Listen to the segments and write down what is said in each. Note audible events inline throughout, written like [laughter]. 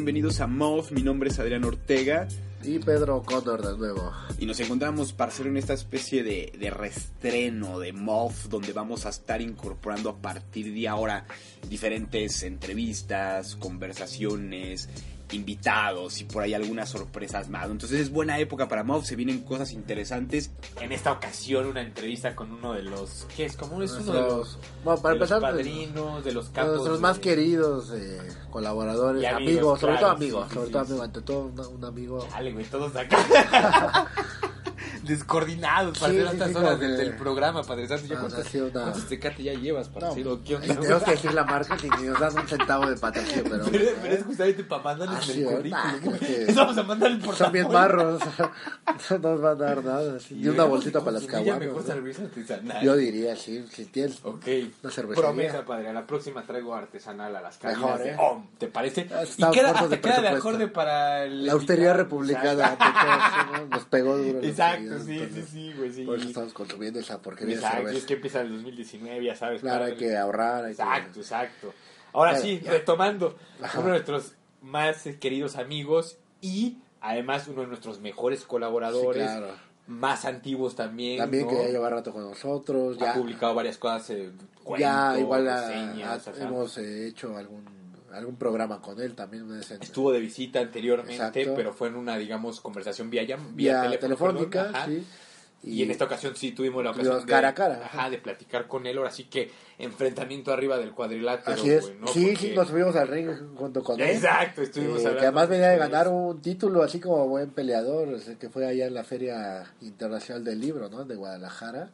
Bienvenidos a MOV. Mi nombre es Adrián Ortega. Y Pedro Cóndor de nuevo. Y nos encontramos para hacer en esta especie de, de restreno de MOV, donde vamos a estar incorporando a partir de ahora diferentes entrevistas, conversaciones, invitados y por ahí algunas sorpresas más. Entonces es buena época para MOV, se vienen cosas interesantes. En esta ocasión una entrevista con uno de los... ¿Qué es? ¿Cómo es uno de los, bueno, para de los empezar, pues, padrinos, de los capos? nuestros de- más queridos eh, colaboradores, amigos, sobre todo amigos, sí, sobre sí, todo sí. amigos, ante todo un, un amigo. Dale, güey, todos acá. [laughs] Descoordinados para hacer sí, horas del, del programa, Padre Santo. ¿Ya cuántos, cuántos tecate ya llevas, No? ¿Qué eh, onda? tenemos que decir la marca que ni nos dan un centavo de patrocinio, pero, Pero, pero es justamente para mandarles Ah, el sí, currículum. Eso [laughs] vamos a mandar el son portafolio. bien marros, [laughs] no nos van a dar nada, ni una bolsita para las caguamas. mejor ¿no? cerveza artesanal. Yo diría, sí, si tienes Ok. una cervecería. Promesa, padre. A la próxima traigo artesanal a las de ¿eh? OM. ¿Te parece? Ah, Y estamos queda, de hasta queda de acorde para el... La austeridad republicana ¿no? nos pegó duro. Exacto, sí, sí, entonces, sí, güey, sí. Por eso estamos consumiendo esa porquería de Exacto, cerveza. es que empieza el 2019, ya sabes. Claro, hay que ahorrar. Hay que- Exacto, exacto. Ahora Pero, sí, ya. retomando, Ajá. uno de nuestros más eh, queridos amigos y además uno de nuestros mejores Sí, colaboradores, claro. más antiguos también. También ¿no? que ya lleva rato con nosotros. ha Ya, publicado varias cosas, eh, cuentos, ya igual reseñas, sea, hemos eh, hecho algún algún programa con él también. Una Estuvo de visita anteriormente, Exacto. pero fue en una, digamos, conversación vía, vía vía telefónica, perdón, ajá. sí. Y, en esta ocasión sí tuvimos la ocasión de, cara a cara, ajá, ajá. de platicar con él. Ahora sí que enfrentamiento arriba del cuadrilátero. Así es. sí, Porque- sí, nos subimos al ring junto con él. Exacto, estuvimos Eh, hablando. que además venía de ganar un título así como buen peleador, que fue allá en la Feria Internacional del Libro, ¿no? De Guadalajara.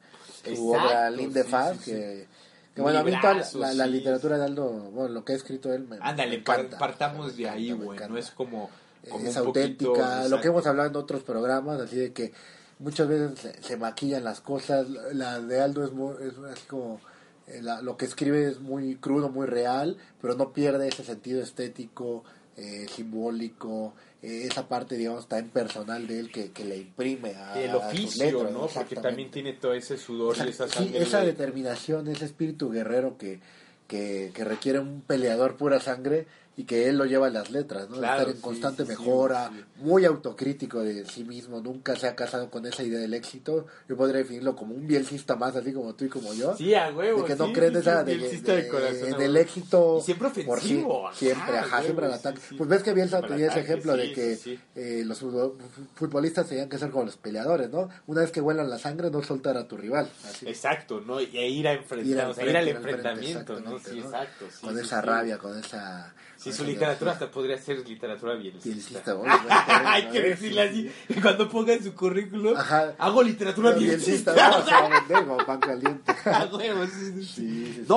Su obra Linde sí, Faz, sí, que, que bueno, a mí toda la, literatura de Aldo, bueno, lo que ha escrito él me, Ándale, me encanta. partamos Me de ahí, güey. No es como, como es un auténtica, poquito, lo que hemos hablado en otros programas, así de que muchas veces se, se maquillan las cosas, la de Aldo es, muy, es así como, eh, la- lo que escribe es muy crudo, muy real, pero no pierde ese sentido estético, eh, simbólico, eh, esa parte, digamos, tan personal de él que, que le imprime a, El a sus oficio, letras, ¿no? Porque también tiene todo ese sudor y Esa, esa sí, sangre. esa determinación, ese espíritu guerrero que, que, que requiere un peleador pura sangre y que él lo lleva en las letras, ¿no? Claro, Estar en constante sí, sí, mejora, sí. muy autocrítico de sí mismo, nunca se ha casado con esa idea del éxito. Yo podría definirlo como un bielcista más, así como tú y como yo. Sí, a huevo. de que no creen sí, esa sí, de, bielcista de de- corazón, en el éxito Y siempre por ofensivo, ajá, siempre ajá siempre al ataque pues ves que Bielsa tenía ese ejemplo de que eh, los futbol- futbolistas tenían que ser como los peleadores no una vez que huelan la sangre no soltar a tu rival así. Exacto, ¿no? Y e ir a enfrentar, Ir al enfrentamiento, ¿no? Sí, exacto. con esa rabia con esa Con su literatura hasta podría ser literatura Bielcista, [laughs] Hay que decirle así, cuando ponga en su currículum, hago literatura Bielcista, no, [laughs] pan caliente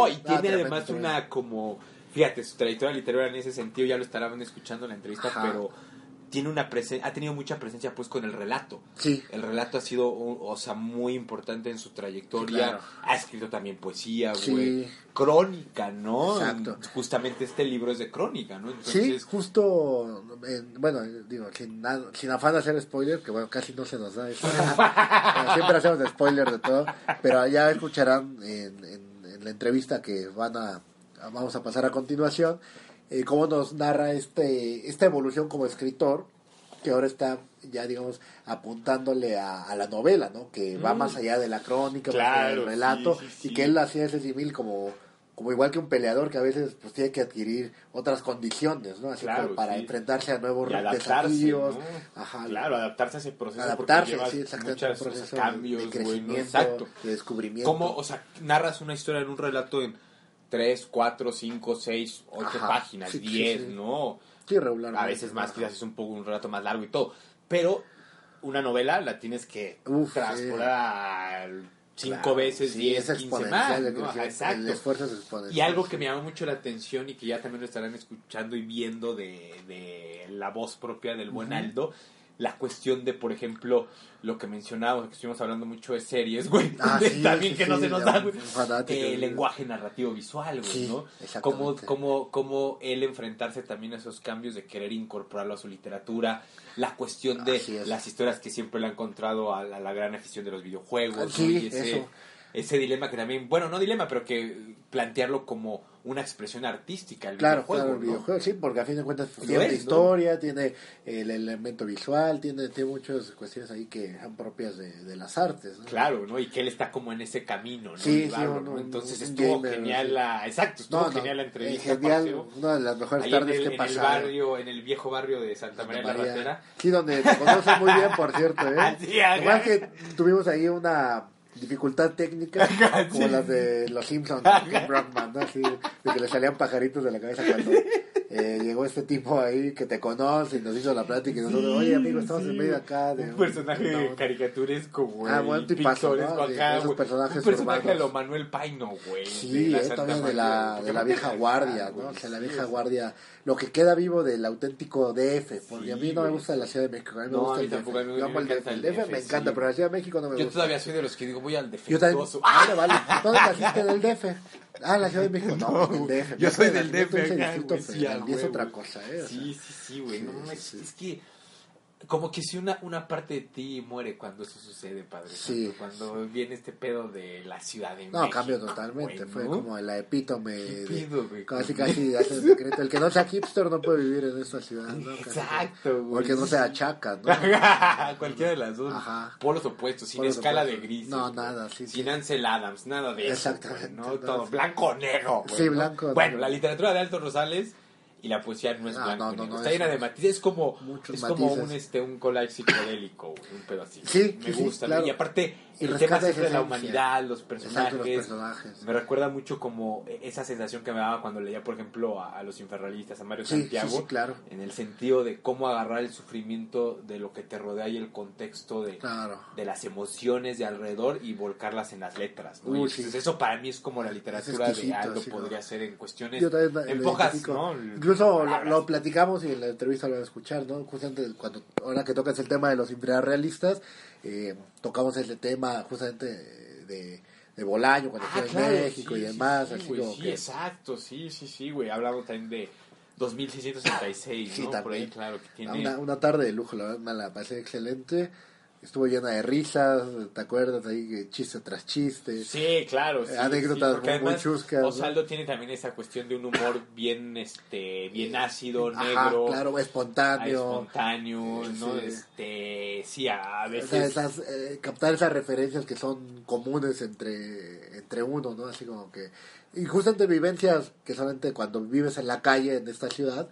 y Ah, tiene tremendo, además una como, fíjate, su trayectoria literaria en ese sentido ya lo estarán escuchando en la entrevista, pero tiene una presencia, ha tenido mucha presencia pues con el relato. sí El relato ha sido, o o sea, muy importante en su trayectoria. Sí, claro. Ha escrito también poesía, Sí. Crónica, ¿no? Exacto. Justamente este libro es de crónica, ¿no? Sí, Entonces, justo, en- bueno, digo, sin, sin afán de hacer spoiler, que bueno, casi no se nos da eso. [laughs] Siempre hacemos spoiler de todo, pero ya escucharán en, en- en la entrevista que van a, a- vamos a pasar a continuación, eh, cómo nos narra este esta evolución como escritor, que ahora está ya digamos apuntándole a, a la novela, ¿no? Que va Mm. más allá de la crónica, más allá Claro, del relato, sí, sí, y que él hacía ese símil como como igual que un peleador que a veces pues tiene que adquirir otras condiciones, ¿no? Así Claro, como para sí. enfrentarse a nuevos desafíos, ¿no? ajá, Claro, adaptarse a ese proceso adaptarse, sí, un proceso cambios, de crecimiento, Exacto. de descubrimiento. ¿Cómo, o sea, narras una historia en un relato en 3, 4, 5, 6, 8 Ajá, páginas, sí, sí, 10, sí. ¿no? Sí, regularmente. A veces más, quizás es un poco un relato más largo y todo. Pero una novela la tienes que Uf, transportar cinco Claro, veces, sí, 10, es 15 exponencial más. de ¿no? Ajá, crecimiento, El exacto. Y algo que me llama mucho la atención y que ya también lo estarán escuchando y viendo de, de la voz propia del buen. Aldo, la cuestión de, por ejemplo, lo que mencionábamos, que estuvimos hablando mucho de series, güey. Ah, [laughs] sí, también sí, que no se nos da, güey. Eh, lenguaje narrativo visual, güey, ¿no? Cómo, cómo, cómo él enfrentarse también a esos cambios de querer incorporarlo a su literatura, la cuestión de las historias que siempre le ha encontrado a, la- a la gran afición de los videojuegos, Ah, Y ese, eso. ese dilema que también, bueno, no dilema, pero que plantearlo como una expresión artística, el Claro, videojuego, claro, el ¿no? videojuego, sí, porque a fin de cuentas Lo tiene es, ¿no? historia, tiene el elemento visual, tiene, tiene muchas cuestiones ahí que son propias de, de las artes. ¿no? Claro, ¿no? Y que él está como en ese camino, ¿no? Sí, sí, ¿no? un- Entonces estuvo gamer, genial sí. la... Exacto, estuvo No, no, genial la eh, entrevista, genial, una de las mejores Ahí en tardes el, que en el pasaron. barrio, en el viejo barrio de Santa María de la María. Ratera. Sí, donde te conocen muy bien, por cierto. ¿eh? [laughs] Ajá. Igual que tuvimos ahí una dificultad técnica, [laughs] como sí. las de los Simpsons, [laughs] con Brockman, ¿no? Así, de que le salían pajaritos de la cabeza cuando eh, llegó este tipo ahí que te conoce y nos hizo la plática y nosotros, oye amigo, estamos Sí, en medio acá de un personaje no, [laughs] caricaturesco, güey. Ah, buen tipazo, pictoresco ¿no? De acá, esos personajes Un personaje de lo Manuel Paino, güey. Sí, la eh, todavía de la, de la vieja guardia, ¿no? O sea, la vieja guardia, lo que queda vivo del auténtico DF, porque a mí no me gusta la Ciudad de México, a mí me No, gusta a mí el tampoco, DF. Yo me encanta DF, el DF DF, me encanta, pero la Ciudad de México no me Yo gusta. todavía soy de los que digo, voy al Yo también, defectuoso. ah, le vale, ¿dónde [laughs] naciste del DF? Ah, la Ciudad de México, [laughs] no, del DF. yo soy del DF acá, güey, sí, es otra cosa, ¿eh? O Sí, sí, sí, güey. No, sí. es que como que si una, una parte de ti muere cuando eso sucede, padre. Sí. Santo, Cuando viene este pedo de la Ciudad de No, México. cambió totalmente. Fue ¿no? como la epítome ¿Qué de. pedo, güey? Casi, casi hace el secreto. El que no sea hipster no puede vivir en esta ciudad, ¿no? Exacto, O güey. el que no sea chaca, ¿no? [laughs] Cualquiera de las dos. Ajá. Polos opuestos, sin Polos escala opuestos. de grises. No, nada, sí, Sin sí. Ansel Adams, nada de eso. Exactamente, güey, ¿no? Todo blanco o negro. güey, Sí, ¿no? blanco o Bueno, la literatura de Alto Rosales y la poesía no es Ah, blanco no, no, Está llena de es- matices. Es como, es como matices. un, este, un collage psicodélico, un pedo así. Sí, Me sí, sí, gusta. claro. Y aparte, Y el tema siempre de la humanidad, los personajes. Exacto, los personajes. Me recuerda mucho como esa sensación que me daba cuando leía, por ejemplo, a, a los infernalistas, a Mario Sí, sí, Santiago, sí, claro. en el sentido de cómo agarrar el sufrimiento de lo que te rodea y el contexto de, Claro. de las emociones de alrededor y volcarlas en las letras. ¿no? Uy, entonces eso para mí es como la literatura de Aldo podría ¿no? ser en cuestiones, Yo también en pocas. ¿no? Incluso lo, platicamos y en la entrevista lo van a escuchar, ¿no? Justamente cuando, ahora que tocas el tema de los infrarrealistas, eh, tocamos ese tema justamente de, de Bolaño cuando Ah, claro, en México sí, y sí, demás, sí, así güey, como sí, que... exacto, sí, sí, sí, güey. Hablamos también de 2666, Sí, ¿no? Por ahí, claro, que tiene... Una, una tarde de lujo, la verdad me la pasé excelente. Estuvo llena de risas, ¿te acuerdas? Ahí que chiste tras chiste. Sí, claro. Sí, Anécdotas sí, muy- chuscas, ¿no? Osaldo tiene también esa cuestión de un humor bien, este, bien ácido, Ajá, negro, claro, ah, espontáneo. espontáneo, ¿no? Sí. Este, sí, a O veces. sea, esas, eh, captar esas referencias que son comunes entre, entre uno, ¿no? Así como que... Y justamente vivencias que solamente cuando vives en la calle, en esta ciudad,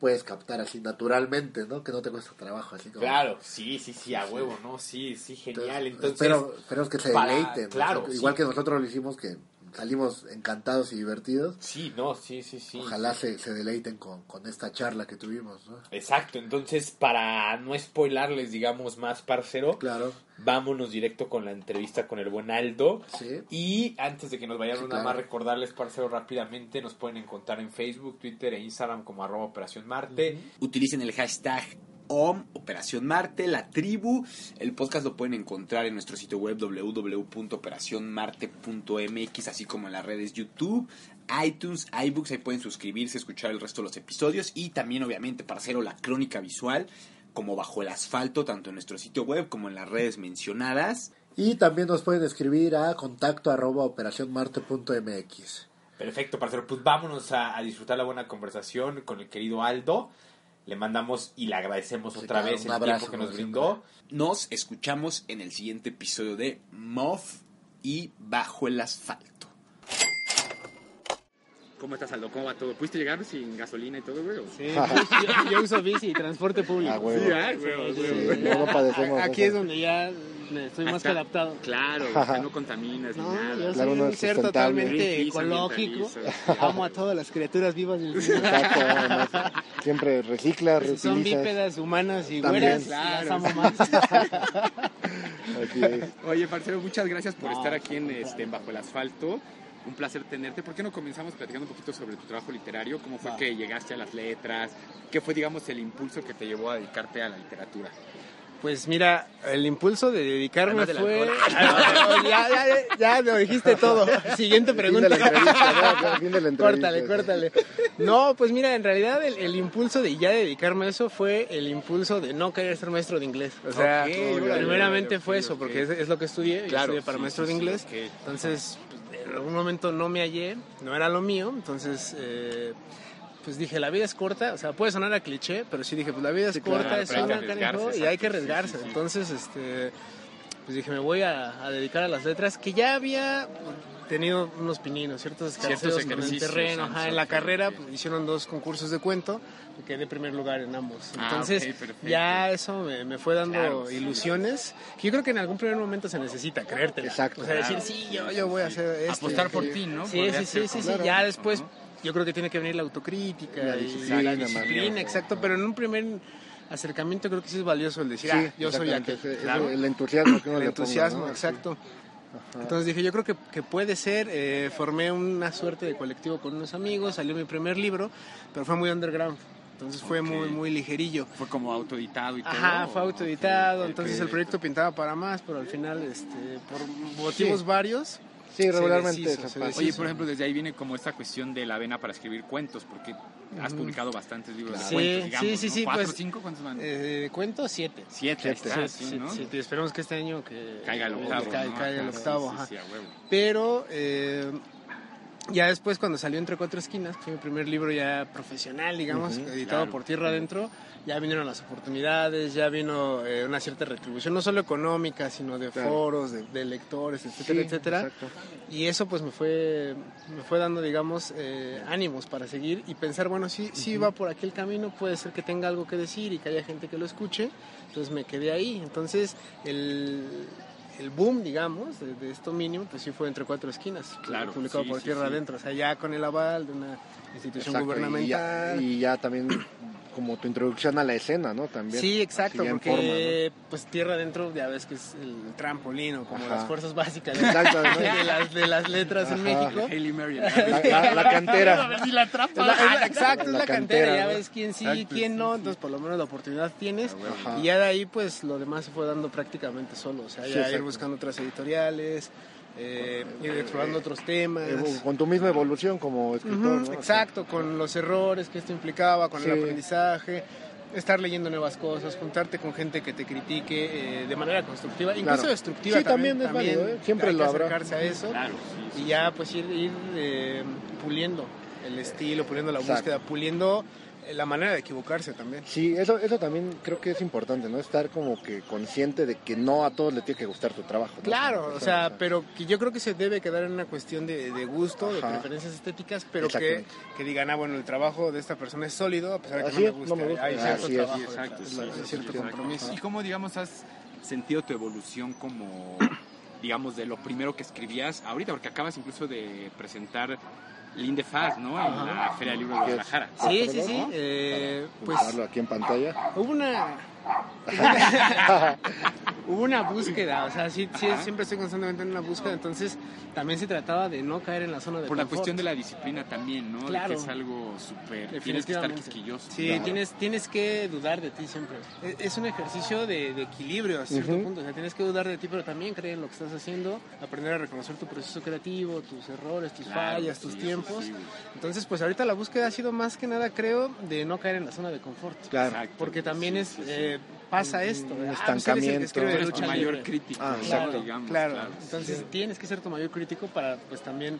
puedes captar así naturalmente, ¿no? Que no te cuesta trabajo, así como... Claro, sí, sí, sí, a huevo, ¿no? Sí, sí, genial. Entonces, espero, espero que se para- deleiten. ¿no? claro, Igual sí. que nosotros lo hicimos, que salimos encantados y divertidos. sí, no, sí, sí, sí. Ojalá se, se deleiten con, con esta charla que tuvimos, ¿no? Exacto, entonces para no spoilarles, digamos, más parcero, Claro, vámonos directo con la entrevista con el buen Aldo. sí. Y antes de que nos vayamos, Sí, nada claro. más recordarles, parcero, rápidamente, nos pueden encontrar en Facebook, Twitter e Instagram como arroba Operación Marte. Utilicen el hashtag OM, Operación Marte, la tribu. El podcast lo pueden encontrar en nuestro sitio web www.operacionmarte.mx, así como en las redes YouTube, iTunes, iBooks. Ahí pueden suscribirse, escuchar el resto de los episodios. Y también, obviamente, para hacer la crónica visual, como bajo el asfalto, tanto en nuestro sitio web como en las redes mencionadas. Y también nos pueden escribir a contacto arroba operacionmarte.mx. Perfecto, parcero. Pues vámonos a, a disfrutar la buena conversación con el querido Aldo. Le mandamos y le agradecemos Sí, otra claro, vez el abrazo, tiempo que nos brindó. Nos escuchamos en el siguiente episodio de MOF y Bajo el Asfalto. ¿Cómo estás, Aldo? ¿Cómo va todo? ¿Pudiste llegar sin gasolina y todo, güey? Sí, yo, yo uso bici, transporte público. Ah, huevo. Sí, ah, güey, Sí, güey, sí, güey. sí. no, padecemos Aquí es donde ya estoy más que adaptado. Claro, [laughs] o sea, no contaminas No, ni nada. yo Claro, soy un ser totalmente ecológico. [laughs] Amo a todas las criaturas vivas del mundo. Exacto, además, siempre recicla, Si son bípedas, humanas y También. güeras, Claro. las amo más. [laughs] Así es. Oye, parcero, muchas gracias por No, estar aquí en, este, en Bajo el Asfalto. Un placer tenerte. ¿Por qué no comenzamos platicando un poquito sobre tu trabajo literario? ¿Cómo fue Va. que llegaste a las letras? ¿Qué fue, digamos, el impulso que te llevó a dedicarte a la literatura? Pues mira, el impulso de dedicarme Además fue... alcohol. [laughs] Ah, no, ya, ya, ya, ya lo dijiste todo. Siguiente Fin de pregunta. la entrevista, ¿no? Fin de la entrevista. Córtale, córtale. No, pues mira, en realidad el, el impulso de ya dedicarme a eso fue el impulso de no querer ser maestro de inglés. O sea, Ok, órale, primeramente órale, fue ok, eso, porque es, es lo que estudié. Yo Claro, estudié para sí, maestro sí, de inglés. Entonces, pues, en algún momento no me hallé, no era lo mío. Entonces, eh, pues dije, la vida es corta. O sea, puede sonar a cliché, pero sí dije, pues la vida es Sí, claro, corta, es una canijo, y hay que arriesgarse. sí, sí. Entonces, este, pues dije, me voy a, a dedicar a las letras, que ya había tenido unos pininos, ciertos escarceos en el terreno. Ajá, en la carrera pues, hicieron dos concursos de cuento y quedé primer lugar en ambos. Ah, Entonces, ok, perfecto. ya eso me, me fue dando Claro, sí. ilusiones. Que yo creo que en algún primer momento se necesita creértela. Exacto. O sea, Claro. decir, sí, yo, yo voy a hacer esto. Apostar por ti, ¿no? Sí, sí, sí, sí, sí. Ya después, yo creo que tiene que venir la autocrítica La y disciplina, la más disciplina, exacto. Pero en un primer acercamiento creo que sí es valioso el decir, Sí, ah, yo soy aquel. Claro. El entusiasmo que uno El le ponga, entusiasmo, ¿no? exacto. Ajá. Entonces dije, yo creo que, que puede ser. eh, formé una suerte de colectivo con unos amigos, salió mi primer libro, pero fue muy underground. Entonces fue muy, muy ligerillo. ¿Fue como autoeditado y todo? Ajá, fue autoeditado, Ok, entonces el proyecto pintaba para más, pero al final, este, por motivos varios, Sí, regularmente. deshizo, eso se pasa. deshizo. Oye, por ejemplo, desde ahí viene como esta cuestión de la vena para escribir cuentos, porque has publicado bastantes libros de cuentos, digamos, sí, sí, ¿no? sí, ¿Cuatro, pues, cinco? ¿Cuántos van? eh, cuento siete. Siete, siete. está, Sí, sí, sí, ¿no? y esperemos que este año que Caiga el que octavo, caiga- ¿no? caiga el Ajá, octavo, sí, ajá. sí, sí, a huevo. Pero eh, ya después cuando salió Entre Cuatro Esquinas, que fue mi primer libro ya profesional, digamos, editado claro. por Tierra Adentro, ya vinieron las oportunidades, ya vino eh, una cierta retribución, no solo económica, sino de Claro. foros, de, de lectores, etcétera, Sí, etcétera. exacto. Y eso pues me fue, me fue dando, digamos, eh, ánimos para seguir y pensar, bueno, sí, sí va por aquí el camino, puede ser que tenga algo que decir y que haya gente que lo escuche. Entonces me quedé ahí. Entonces el, el boom, digamos, de, de esto mínimo, pues sí fue entre cuatro esquinas. Claro, Publicado sí, por sí, Tierra sí. Adentro. O sea, ya con el aval de una institución Exacto, y ya, gubernamental. y ya también como tu introducción a la escena, ¿no? También. Sí, exacto, Así ya en porque pues tierra adentro ya ves que es el trampolín o como Ajá. las fuerzas básicas Exacto, ¿no? [laughs] de, las, de las letras en Ajá. México. Hailey Mary. [laughs] La, la- la cantera. Es la- la- exacto, es La la, cantera, cantera, ya ¿no? ves quién sí, Exacto, quién sí, no, sí. entonces por lo menos la oportunidad tienes. Ajá. Y ya de ahí pues lo demás se fue dando prácticamente solo, o sea, Sí, ya ir exacto. buscando otras editoriales, eh, ir explorando otros temas. Con tu misma evolución como escritor. Exacto, con los errores que esto implicaba, con Sí. el aprendizaje, estar leyendo nuevas cosas, juntarte con gente que te critique eh, de manera constructiva, incluso Claro. destructiva Sí, también es válido, ¿eh? Siempre hay lo que habrá. acercarse a eso Claro, sí, y ya pues ir, ir eh, puliendo el estilo, puliendo la Exacto. búsqueda, puliendo eh, la manera de equivocarse también. Sí, eso, eso también creo que es importante, ¿no? Estar como que consciente de que no a todos les tiene que gustar tu trabajo. ¿no? Claro, o sea, pero que yo creo que se debe quedar en una cuestión de, de gusto, de preferencias estéticas, pero que, que digan, ah, bueno, el trabajo de esta persona es sólido, a pesar de que Así no me es, guste. no me gusta. Hay cierto Así trabajo, exacto. ¿Y cómo, digamos, has sentido tu evolución como, digamos, de lo primero que escribías ahorita? Porque acabas incluso de presentar Linde Faz, ¿no? En la Feria del Libro de Guadalajara. Sí, sí, sí. eh, pues aquí en pantalla. hubo una. [laughs] hubo una búsqueda, o sea, sí, sí, siempre estoy constantemente en una búsqueda, entonces también se trataba de no caer en la zona de Por la confort. cuestión de la disciplina también, ¿no? De Claro. que es algo súper... Tienes que estar quisquilloso. Sí, Claro. tienes, tienes que dudar de ti siempre. Es, es un ejercicio de, de equilibrio a cierto Ujú. punto. O sea, tienes que dudar de ti, pero también creer en lo que estás haciendo, aprender a reconocer tu proceso creativo, tus errores, tus Claro, fallas, tus tiempos. sí. Entonces, pues ahorita la búsqueda ha sido más que nada, creo, de no caer en la zona de confort. Claro. Porque también es sí, pasa esto. Ah, pues eres el que estancamiento. de Tú eres lucha tu mayor libre. crítico, Ah. Claro, digamos. claro. claro. Entonces tienes que ser tu mayor crítico para, pues también,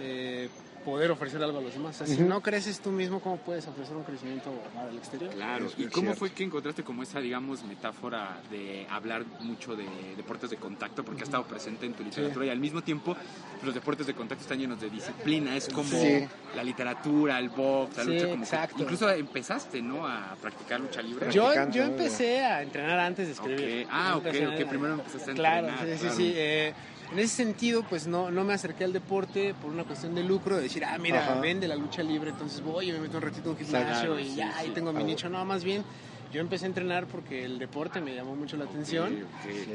eh, poder ofrecer algo a los demás. O sea, Si no creces tú mismo, ¿cómo puedes ofrecer un crecimiento al exterior? Claro, ¿y cómo fue que encontraste como esa, digamos, metáfora de hablar mucho de deportes de contacto? Porque ha estado presente en tu literatura y al mismo tiempo los deportes de contacto están llenos de disciplina, es como Sí. la literatura, el box, la Sí, lucha como que- exacto. incluso empezaste, ¿no? A practicar lucha libre. Yo, yo empecé a entrenar antes de escribir. Ah, ok, ok, primero empezaste a Claro, entrenar, sí, sí, claro. sí. eh, en ese sentido, pues no, no me acerqué al deporte por una cuestión de lucro, de decir, ah, mira, Ajá. vende la lucha libre, entonces voy y me meto un ratito en un gimnasio y ya, ahí tengo mi nicho. No, más bien, yo empecé a entrenar porque el deporte me llamó mucho la atención.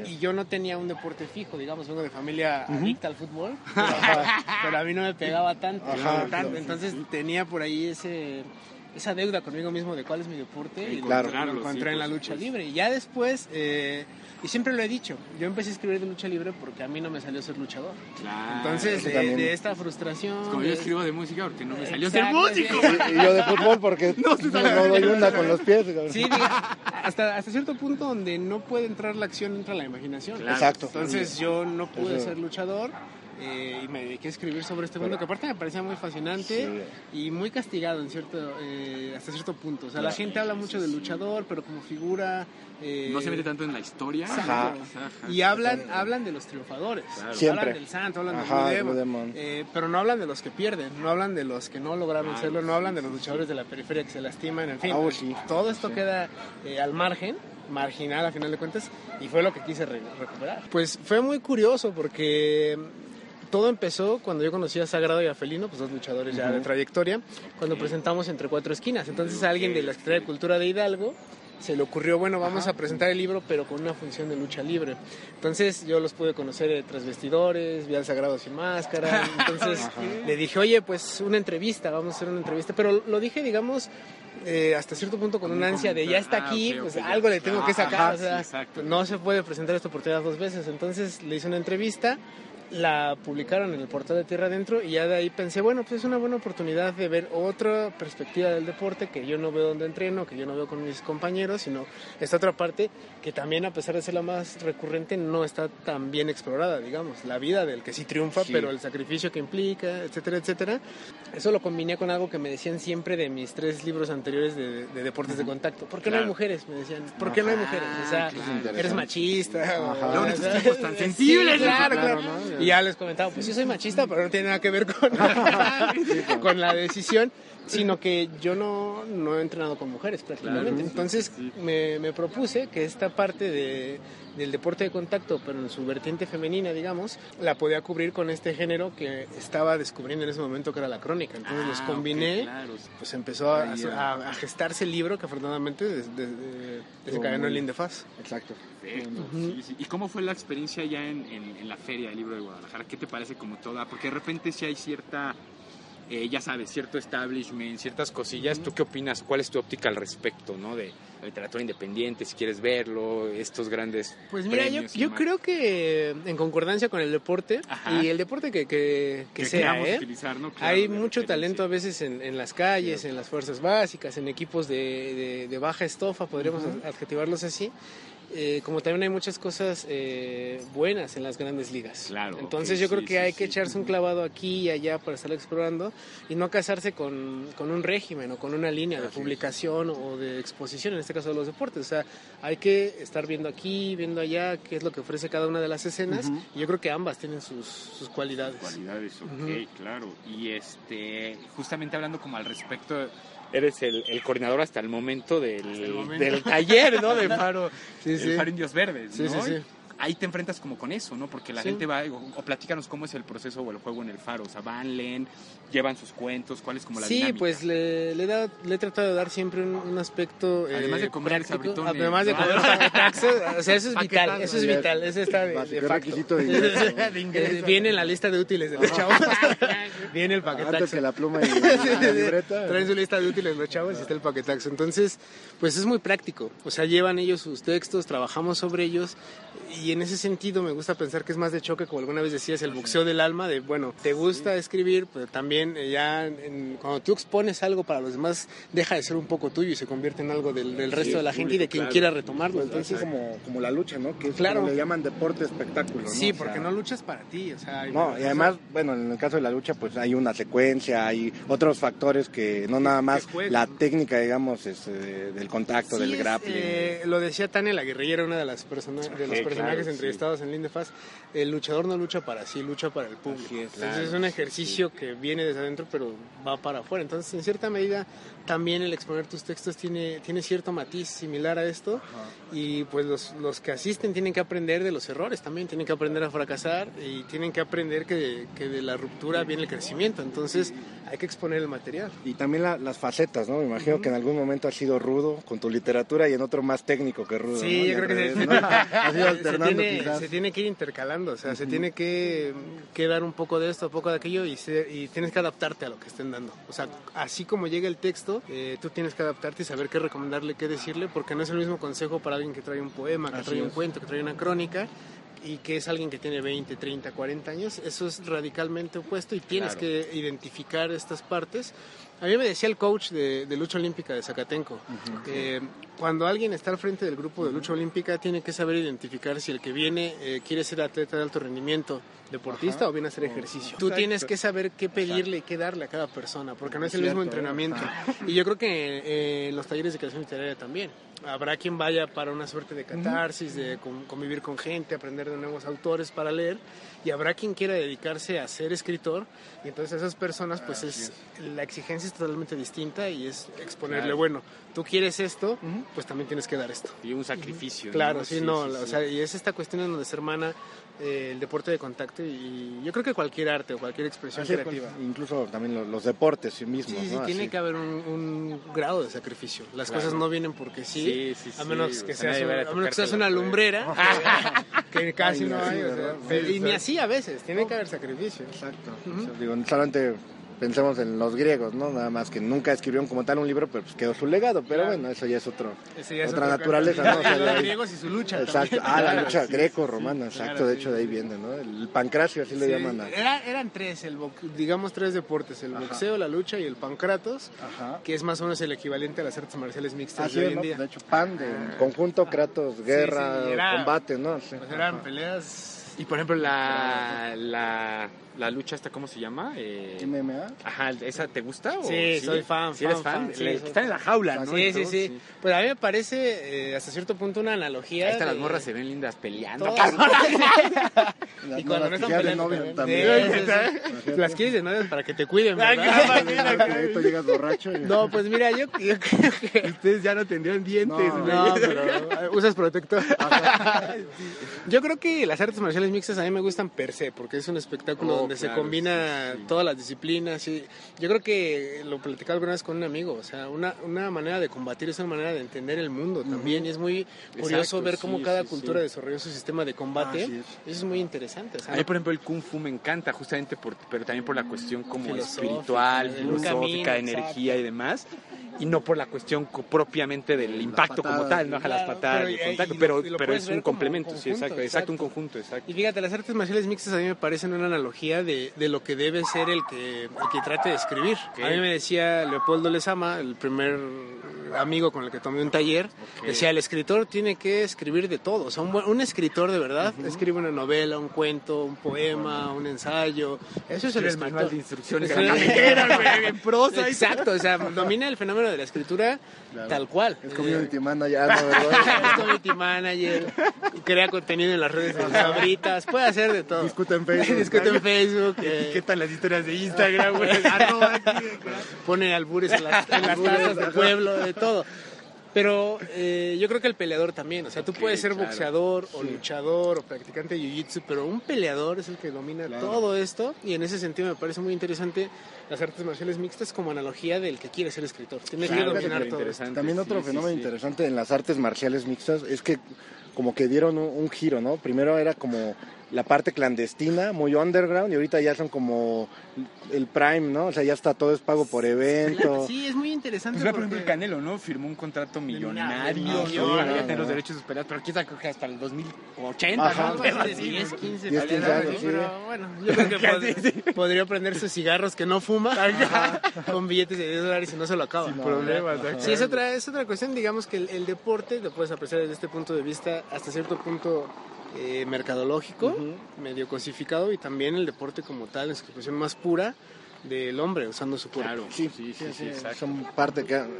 Y yo no tenía un deporte fijo, digamos, vengo de familia adicta al fútbol, [laughs] pero, pero a mí no me pegaba tanto. Ajá, tanto. Entonces tenía por ahí ese esa deuda conmigo mismo de cuál es mi deporte y lo- Claro. lo Claro, encontré sí, en la lucha libre. Y ya después, eh, y siempre lo he dicho, yo empecé a escribir de lucha libre porque a mí no me salió ser luchador. Claro. Entonces, de, esta frustración... como yo escribo de música porque no me salió ser músico. sí. Y, yo de fútbol porque [laughs] no, doy una con los pies. cabrón. Sí, diga, hasta, hasta cierto punto donde no puede entrar la acción, entra la imaginación. Claro. Exacto. Entonces yo no pude Eso. ser luchador eh, y me dediqué a escribir sobre este mundo que aparte me parecía muy fascinante y muy castigado en cierto, eh, hasta cierto punto. O sea, la gente habla mucho del luchador, pero como figura... eh, No se mete tanto en la historia. Ajá. Ajá. Y hablan, hablan de los triunfadores. Claro. Siempre. Hablan del santo, hablan Ajá, Demon, Demon. eh, pero no hablan de los que pierden, no hablan de los que no lograron Claro, serlo, no hablan de los luchadores de la periferia que se lastiman, en fin. Ah, oh, sí. Todo esto queda eh, al margen, marginal a final de cuentas, y fue lo que quise re- recuperar. Pues fue muy curioso porque todo empezó cuando yo conocí a Sagrado y a Felino, pues dos luchadores ya de trayectoria, cuando presentamos Entre Cuatro Esquinas. Entonces a alguien de la Secretaría de Cultura de Hidalgo se le ocurrió, bueno, vamos a presentar el libro, pero con una función de lucha libre. Entonces yo los pude conocer eh, tras vestidores, vi al Sagrado sin máscara. [laughs] Entonces le dije, oye, pues una entrevista, vamos a hacer una entrevista. Pero lo dije, digamos, eh, hasta cierto punto con una un ansia de ya está aquí, Ah, pues ok, ya. algo le tengo que sacar. Ajá, o sea, sí, exacto. no se puede presentar esta oportunidad dos veces. Entonces le hice una entrevista, la publicaron en el portal de Tierra Adentro y ya de ahí pensé, bueno, pues es una buena oportunidad de ver otra perspectiva del deporte que yo no veo donde entreno, que yo no veo con mis compañeros, sino esta otra parte que también a pesar de ser la más recurrente no está tan bien explorada, digamos, la vida del que sí triunfa, Sí. pero el sacrificio que implica, etcétera, etcétera. Eso lo combiné con algo que me decían siempre de mis tres libros anteriores de, de deportes de contacto. ¿Por qué no hay Claro. mujeres? Me decían, ¿por qué no hay mujeres? O sea, claro. eres machista. o- Ajá. O sea, tiempos tan [laughs] sensibles, ¿no? claro, Claro, claro. ¿no? Y ya les comentaba, pues yo soy machista, pero no tiene nada que ver con, [laughs] con la decisión, sino que yo no, no he entrenado con mujeres prácticamente. Claro. Entonces Sí. me, me propuse que esta parte de, del deporte de contacto, pero en su vertiente femenina, digamos, la podía cubrir con este género que estaba descubriendo en ese momento que era la crónica. Entonces los Ah, combiné. ok, claro. Pues empezó a, gestarse el libro que afortunadamente des- des- des- desencadenó el Indefaz. Exacto. Sí, sí. ¿Y cómo fue la experiencia ya en, en- en la feria del libro de Guadalajara? ¿Qué te parece como toda? Porque de repente sí hay cierta, eh, ya sabes, cierto establishment, ciertas cosillas. ¿Tú qué opinas? ¿Cuál es tu óptica al respecto, no? De la literatura independiente, si quieres verlo, estos grandes Pues mira, yo, yo creo que en concordancia con el deporte Ajá. y el deporte que, que, que Que sea, ¿eh? utilizar, ¿no? Claro, Hay mucho referencia. talento a veces en, en las calles, en las fuerzas básicas, en equipos de, de- de baja estofa, podríamos adjetivarlos así. Eh, como también hay muchas cosas eh, buenas en las grandes ligas. Claro, Entonces yo creo sí, que sí, hay sí. que echarse un clavado aquí y allá para estar explorando y no casarse con, con un régimen o con una línea de publicación o de exposición, en este caso de los deportes. O sea, hay que estar viendo aquí, viendo allá qué es lo que ofrece cada una de las escenas y yo creo que ambas tienen sus, sus cualidades. Cualidades, ok, claro. Y este, justamente hablando como al respecto, eres el, el coordinador hasta el momento del, el momento. del taller, ¿no? De [laughs] Faro, Sí, el sí. Faro Indios Verdes, Sí, ¿no? sí, sí. Ahí te enfrentas como con eso, ¿no? Porque la Sí. gente va, o, o platícanos cómo es el proceso o el juego en el Faro. O sea, van, leen, llevan sus cuentos, cuál es como la Sí, dinámica. pues le, le, he dado- le he tratado de dar siempre un, un aspecto. eh, Además de comer práctico. sabritones, Además de comer o sea, eso es [laughs] vital, eso es vital, eso está de, de facto. requisito de [laughs] ingreso. De ingreso. Viene en la lista de útiles de los chavos. [laughs] Viene el paquetaxo. Antes que la pluma y la libreta. Traen su lista de útiles los chavos y está el paquetaxo. Entonces, pues es muy práctico. O sea, llevan ellos sus textos, trabajamos sobre ellos y y en ese sentido me gusta pensar que es más de choque, como alguna vez decías, el boxeo del alma, de bueno, te gusta escribir, pero también eh, ya en- cuando tú expones algo para los demás, deja de ser un poco tuyo y se convierte en algo del, del resto de la gente y de quien quiera retomarlo. Entonces, como, como la lucha, ¿no? Que es Claro. como le llaman deporte espectáculo, ¿no? sí, O sea, porque no luchas para ti, o sea, No, y además, bueno, en el caso de la lucha, pues hay una secuencia, hay otros factores que no nada más la ¿no? técnica, digamos, este, del contacto, Sí, del es, grappling. eh, lo decía Tania la guerrillera, una de las persona- de los Sí, personajes claro, entrevistados en Lindefaz. El luchador no lucha para sí, lucha para el público. Es, Entonces es un ejercicio que viene desde adentro, pero va para afuera. Entonces, en cierta medida, también el exponer tus textos tiene, tiene cierto matiz similar a esto. Y pues los, los que asisten tienen que aprender de los errores también, tienen que aprender a fracasar y tienen que aprender que, que de la ruptura viene el crecimiento. Entonces, hay que exponer el material. Y también la- las facetas, ¿no? Me imagino que en algún momento has sido rudo con tu literatura y en otro más técnico que rudo. Sí, ¿no? Yo creo que se, ¿no? [laughs] [laughs] Tiene, quizás. se tiene que ir intercalando, o sea, se tiene que, que dar un poco de esto, un poco de aquello y, se- y tienes que adaptarte a lo que estén dando. O sea, así como llega el texto, eh, tú tienes que adaptarte y saber qué recomendarle, qué decirle, porque no es el mismo consejo para alguien que trae un poema, que Así trae un es. cuento, que trae una crónica y que es alguien que tiene 20, 30, 40 años, eso es radicalmente opuesto y tienes que identificar estas partes. A mí me decía el coach de, de lucha olímpica de Zacatenco, que cuando alguien está al frente del grupo de lucha olímpica tiene que saber identificar si el que viene eh, quiere ser atleta de alto rendimiento, deportista o viene a hacer ejercicio. Tú tienes que saber qué pedirle y qué darle a cada persona, porque no es el mismo entrenamiento. [laughs] Y yo creo que eh, en los talleres de creación literaria también. Habrá quien vaya para una suerte de catarsis, de con- convivir con gente, aprender de nuevos autores para leer, y habrá quien quiera dedicarse a ser escritor, y entonces a esas personas, pues es, la exigencia es totalmente distinta y es exponerle, bueno, tú quieres esto, pues también tienes que dar esto. Y un sacrificio. Claro, ¿no? sí, no, o sea, y es esta cuestión en donde se hermana eh, el deporte de contacto y yo creo que cualquier arte o cualquier expresión Así creativa. incluso también los, los deportes sí mismos, Sí, sí, ¿no? tiene Así. que haber un, un grado de sacrificio. Las cosas no vienen porque sí, Sí, sí, a sí. menos que O sea, seas, a un- a menos que seas una lumbrera, [laughs] que casi Ay, no hay. o y ni sí. así a veces, tiene que haber sacrificio. Exacto. O sea, digo, solamente pensemos en los griegos, ¿no? Nada más que nunca escribieron como tal un libro, pero pues quedó su legado. Pero bueno, eso ya es otro. Ese ya es Otra naturaleza. ¿no? O sea, [laughs] los griegos y su lucha Exacto. también. Ah, la lucha sí, greco-romana, exacto. Claro, de sí. hecho, de ahí viene, ¿no? El pancracio, así le llaman a... era- eran tres, el digamos tres deportes, el boxeo, la lucha y el pancratos, Ajá. que es más o menos el equivalente a las artes marciales mixtas Así de hoy en ¿no? día. De hecho, pan de conjunto, Kratos, guerra, combate, ¿no? Pues eran peleas... Y por ejemplo, la, la, la lucha esta, ¿cómo se llama? Eh, MMA. ajá, ¿esa te gusta? O Sí, soy fan, ¿Sí eres fan, fan? fan, sí, Le- están en la jaula, ¿no? Sí, sí, sí. Pues a mí me parece eh, hasta cierto punto una analogía. Ahí están las de- morras, se ven lindas peleando. Todas. [laughs] Las Y cuando no están peleando también. también. Sí, sí, sí. Las quieres de novias para que te cuiden, llegas borracho. No, pues mira, yo, yo creo que... [laughs] Ustedes ya no tendrían dientes. No, pero eh, usas protector. [laughs] Yo creo que las artes marciales mixtas a mí me gustan per se, porque es un espectáculo Oh, donde se combina sí, sí. todas las disciplinas. Y yo creo que lo platicaba alguna vez con un amigo, o sea, una, una manera de combatir es una manera de entender el mundo también. Y es muy curioso Exacto, ver cómo sí, cada sí, cultura sí. desarrolló su sistema de combate. Así Eso es muy interesante. o sea, A mí, por ejemplo, el Kung Fu me encanta, justamente por, pero también por la cuestión como Filosófica, espiritual, filosófica, camino, energía y demás. Y no por la cuestión propiamente del impacto como tal, no Ajá, las patadas, pero el y- contacto, y lo- pero, y lo pero puedes es un complemento, sí, conjunto, exacto, exacto, un exacto. conjunto, exacto. Y fíjate, las artes marciales mixtas a mí me parecen una analogía de, de lo que debe ser el que, el que trate de escribir. A mí me decía Leopoldo Lezama, el primer amigo con el que tomé un taller, decía, el escritor tiene que escribir de todo. O sea, un, escritor de verdad escribe una novela, un cuento, un poema, un ensayo. Eso es el, el manual de instrucciones la en prosa. Exacto, o sea, domina el fenómeno de la escritura tal cual. Es community manager, no, ¿verdad? [laughs] Es community manager, crea contenido en las redes de sabritas, puede hacer de todo. Discute en Facebook. [laughs] Discute en Facebook, eh, Etiquetan las historias de Instagram, güey. [laughs] Arroba aquí, pone albures en las, en las tazas del pueblo, de todo. Pero eh, yo creo que el peleador también, o sea, tú puedes ser claro. boxeador o luchador o practicante de jiu-jitsu, pero un peleador es el que domina todo esto y en ese sentido me parece muy interesante las artes marciales mixtas como analogía del que quiere ser escritor. Tiene que Claro, dominar todo. esto. También otro sí, fenómeno sí. interesante en las artes marciales mixtas es que como que dieron un, un giro, ¿no? Primero era como la parte clandestina, muy underground, y ahorita ya son como el prime, ¿no? O sea, ya está todo es pago por evento. Sí, es muy interesante. Pues, vea, por porque- ejemplo, el Canelo, ¿no? Firmó un contrato millonario, millones, ¿no? ¿no? Ya tiene los derechos de pelear, pero aquí está creo que hasta el 2080, Ajá. ¿no? Pero de así, 10, ¿no? 15, 10, 15 peleas, años, sí. Pero bueno, yo creo que [laughs] pod- podría prender sus cigarros que no fuma con billetes de 10 dólares y no se lo acaba. Sin problemas, ¿no? Sí, es otra, es otra cuestión, digamos que el, el deporte lo puedes apreciar desde este punto de vista hasta cierto punto eh, mercadológico, medio cosificado y también el deporte como tal en su expresión más pura del hombre usando su cuerpo. Claro, sí, sí, sí, sí, exacto. Son parte que, han-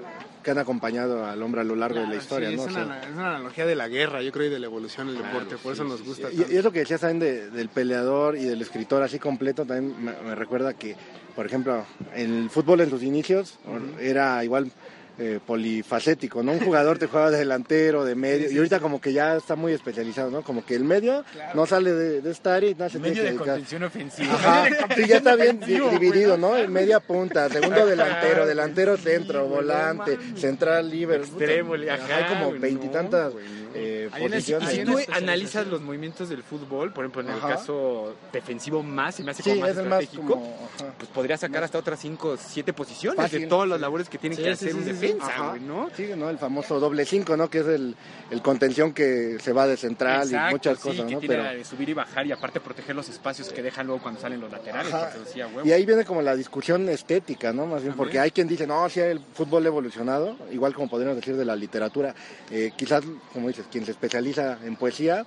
que han acompañado al hombre a lo largo de la historia, sí, ¿no? es, O sea, una, es una analogía de la guerra, yo creo, y de la evolución del Claro, deporte, por sí, eso nos sí, gusta Y, tanto. y eso que decías también de- del peleador y del escritor así completo, también me, me recuerda que, por ejemplo, el fútbol en sus inicios era igual eh, polifacético, ¿no? Un jugador te jugaba de delantero, de medio, y ahorita como que ya está muy especializado, ¿no? Como que el medio no sale de, de esta área y nada se tiene Medio que de dedicar. contención ofensiva. Ajá, Medio de sí, ya está bien dividido, ¿no? En media punta, segundo delantero, delantero centro, volante, central, libre. Extremo, Hay como veintitantas no. Eh, posiciones. si tú analizas los movimientos del fútbol, por ejemplo, en el Ajá. caso defensivo más, se me hace Sí, como más es el más estratégico, como... pues podría sacar hasta otras 5 7 posiciones de todas las labores que tienen Sí, que sí, hacer sí, un defensa, güey, ¿no? Sí, ¿no? El famoso doble 5, ¿no? Que es el, el contención que se va de central Exacto, y muchas sí, cosas, que ¿no? tiene Pero, subir y bajar y aparte proteger los espacios que dejan luego cuando salen los laterales, decía, y ahí viene como la discusión estética, ¿no? Más bien, porque hay quien dice, no, sí, el fútbol ha evolucionado, igual como podríamos decir de la literatura. Eh, quizás, como dices, quien se especializa en poesía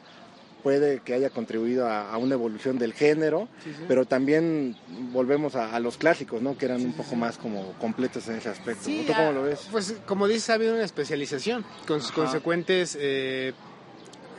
puede que haya contribuido a, a una evolución del género, pero también volvemos a, a los clásicos, ¿no? Que eran un poco más como completos en ese aspecto. ¿Tú cómo ah, lo ves? Pues como dices, ha habido una especialización con sus Ajá. consecuentes eh,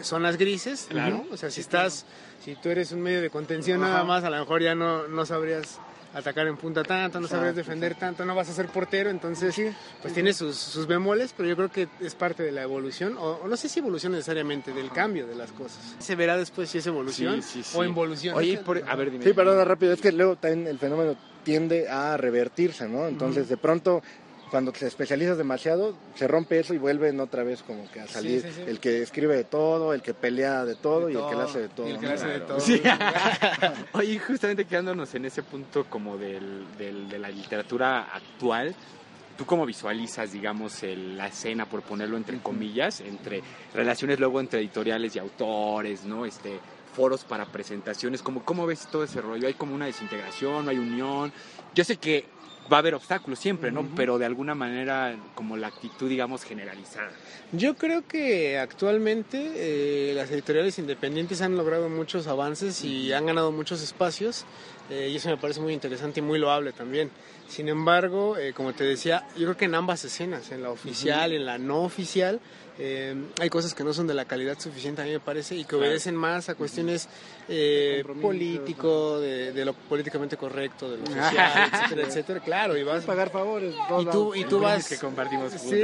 zonas grises, Claro. ¿no? O sea, si estás, si tú eres un medio de contención nada más, a lo mejor ya no, no sabrías atacar en punta tanto, no sabrías Exacto, defender tanto, no vas a ser portero, entonces pues tiene sus, sus bemoles, pero yo creo que es parte de la evolución, o, o no sé si evolución necesariamente, del cambio de las cosas. Se verá después si es evolución Sí, sí, sí. o involución. Oye, por- a ver, dime. Sí, perdona rápido, es que luego también el fenómeno tiende a revertirse, ¿no? Entonces, de pronto, cuando te especializas demasiado, se rompe eso y vuelven otra vez como que a salir sí, sí. el que escribe de todo, el que pelea de todo De y el que le hace de todo. y el que hace de todo. Sí. [laughs] [laughs] Oye, justamente quedándonos en ese punto como del, del- de la literatura actual, ¿tú cómo visualizas, digamos, el- la escena, por ponerlo entre comillas, entre relaciones luego entre editoriales y autores, ¿no? Este foros para presentaciones, como cómo ves todo ese rollo? ¿Hay como una desintegración, no hay unión? Yo sé que va a haber obstáculos siempre, ¿no? Pero de alguna manera como la actitud, digamos, generalizada. Yo creo que actualmente eh, las editoriales independientes han logrado muchos avances y han ganado muchos espacios eh, y eso me parece muy interesante y muy loable también. Sin embargo, eh, como te decía, yo creo que en ambas escenas, en la oficial y en la no oficial, eh, hay cosas que no son de la calidad suficiente a mí me parece y que obedecen más a cuestiones eh, político, de, de lo políticamente correcto, de lo social, [laughs] etcétera, etcétera. Claro, y vas Pagar favores. y tú, y tú vas que compartimos Sí,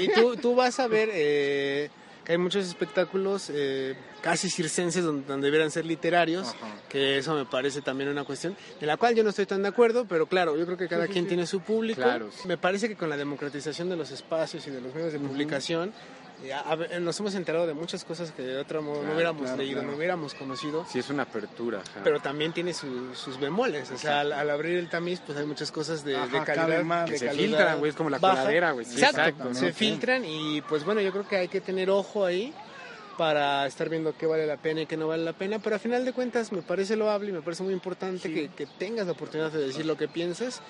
y tú, tú vas a ver eh, que hay muchos espectáculos eh, casi circenses donde, donde deberían ser literarios, que eso me parece también una cuestión en la cual yo no estoy tan de acuerdo, pero claro, yo creo que cada quien tiene su público. Claro, sí. Me parece que con la democratización de los espacios y de los medios de publicación, eh, a- a- nos hemos enterado de muchas cosas que de otro modo no hubiéramos claro, leído, claro. no hubiéramos conocido. Sí, es una apertura. ajá. Pero también tiene su- sus bemoles, o sea, al, al abrir el tamiz, pues hay muchas cosas de, de Ajá, calidad. cabe más. de Que se calidad filtran, güey, es como la coladera, güey. Sí, exacto, exacto, se filtran y pues bueno, yo creo que hay que tener ojo ahí para estar viendo qué vale la pena y qué no vale la pena, pero a final de cuentas me parece loable y me parece muy importante que, que tengas la oportunidad de decir lo que piensas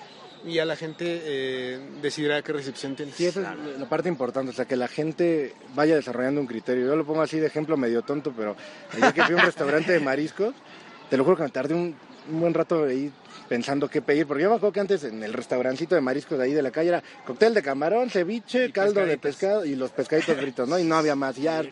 y ya la gente eh, decidirá qué recepción tienes. Sí, esa es la parte importante, o sea, que la gente vaya desarrollando un criterio. Yo lo pongo así de ejemplo medio tonto, pero ayer que fui a un restaurante de mariscos, te lo juro que me tardé un, un buen rato ahí pensando qué pedir, porque yo me acuerdo que antes en el restaurancito de mariscos de ahí de la calle era cóctel de camarón, ceviche, Y caldo de pescado y los pescaditos fritos, ¿no? Y no había más, ya.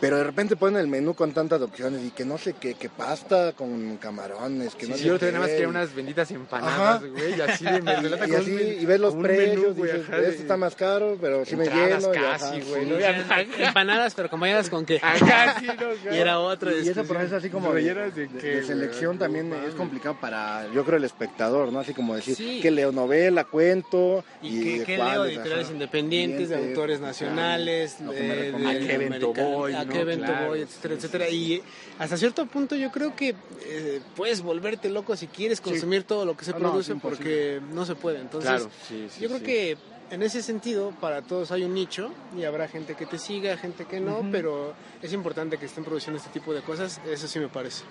Pero de repente ponen el menú con tantas opciones y que no sé qué, que pasta con camarones, que Sí, no sí, sé yo otro nada más qué. quería unas benditas empanadas, güey, y así de [laughs] y, con así, un y ves los precios, menú, güey, dices, esto está más caro, pero sí me lleno. y casi, ajá, güey, sí. ¿no? [laughs] Empanadas, pero acompañadas con qué. Ajá, sí, no, [laughs] Y era otra Y esa descripción. promesa así como de, ¿Rellenas de selección también es complicado para, yo creo, el espectador, ¿no? Así como decir, Sí. que leo novela, cuento, Y, y, que, de que leo cuáles, editoriales ajá. independientes, de autores nacionales, de, ¿A qué evento voy, a qué evento Claro, voy, etcétera, etcétera. Y hasta cierto punto yo creo que eh, puedes volverte loco si quieres consumir todo lo que se Ah, no, produce porque no se puede. Entonces, Claro, sí, sí, yo creo que en ese sentido para todos hay un nicho y habrá gente que te siga, gente que no, pero es importante que estén produciendo este tipo de cosas, eso sí me parece.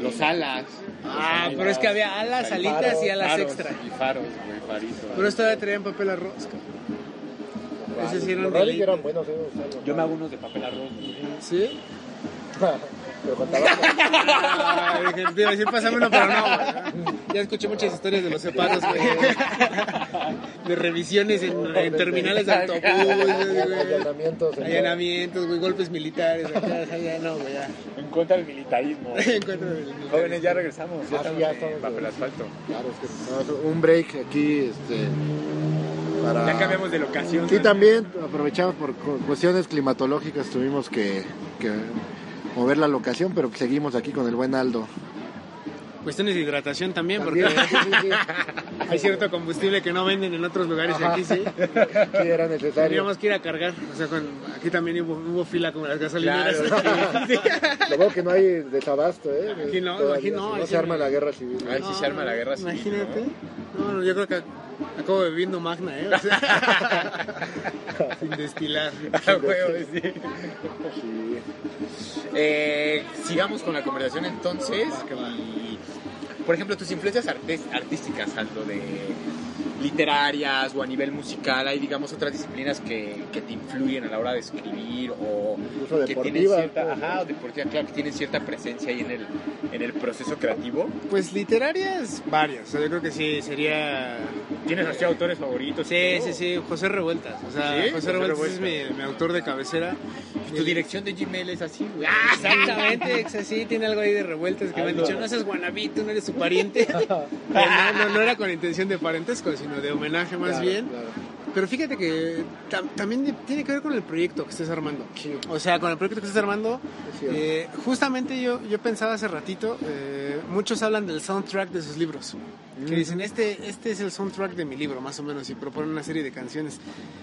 Los alas. Ah, pero es que había alas, alitas y alas Faros extra. Y faros, güey, faritos. Pero esta todavía traían papel arroz. cabrón. Ese sí eran Los eran buenos, eh, o sea, Yo me hago unos de papel arroz. ¿Sí? [laughs] pero con tabaco. Ah, dije, te iba a decir, pásame uno, pero no, güey. Ya escuché muchas historias de los separos, güey. De revisiones en, en terminales de autobús, güey. Allanamientos. en- Allanamientos, güey, golpes militares. Acá, acá, ya no, güey, ya. En contra del militarismo. [laughs] Encuentro del- Jóvenes, ya regresamos. Ya Ah, sí, estamos ya en estamos. papel asfalto. Claro, es que no, un break aquí, este, para... Ya cambiamos de locación. Y también aprovechamos por cu- cuestiones climatológicas, tuvimos que, que mover la locación, pero seguimos aquí con el buen Aldo. Cuestiones de hidratación también, porque También, sí, sí, sí. hay cierto combustible que no venden en otros lugares Ajá. aquí sí. Sí, era necesario. Tendríamos que ir a cargar. O sea, con, aquí también hubo, hubo fila como las gasolineras. [laughs] Lo veo que no hay desabasto, ¿eh? Aquí no, Todavía, aquí no, si aquí se arma no. la guerra civil. Ay, si se arma la guerra civil, Imagínate. No, no, yo creo que acabo bebiendo magna, ¿eh? O sea, [laughs] sin destilar. [laughs] Ah, huevo, sí. Eh, sigamos con la conversación entonces. Y, por ejemplo, tus influencias artísticas, Aldo, de literarias o a nivel musical, hay digamos otras disciplinas que, que te influyen a la hora de escribir o Incluso que tienen cierta, ajá, o deportiva, claro, que tienen cierta presencia ahí en el, en el proceso creativo. Pues literarias, varias. O sea, yo creo que sí, sería... ¿Tienes así autores favoritos? Sí, sí, sí, José Revueltas. O sea, ¿Sí? José, José Revueltas, es Revueltas. mi, mi autor de cabecera. Tu dirección de Gmail es así, güey. Ah, exactamente, ex- sí, tiene algo ahí de revueltas que me han dicho, no seas guanabito, no eres su pariente. [laughs] No, no, no era con intención de parentesco, sino de homenaje más Claro, bien. claro. Pero fíjate que tam- también tiene que ver con el proyecto que estés armando. O sea, con el proyecto que estés armando, eh, justamente yo, yo pensaba hace ratito, eh, muchos hablan del soundtrack de sus libros. Que dicen, este, este es el soundtrack de mi libro, más o menos, y proponen una serie de canciones.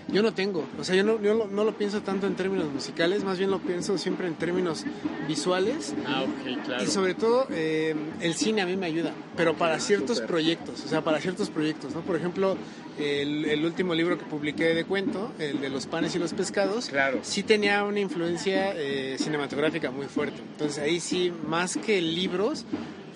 Yo no tengo, o sea, yo no, yo lo- no lo pienso tanto en términos musicales, más bien lo pienso siempre en términos visuales. Ah, ok, claro. Y sobre todo, eh, el cine a mí me ayuda, pero para ciertos Súper. proyectos, o sea, para ciertos proyectos, ¿no? Por ejemplo, el, el último libro que publiqué de cuento, el de los panes y los pescados, Claro. sí tenía una influencia eh, cinematográfica muy fuerte. Entonces ahí sí, más que libros,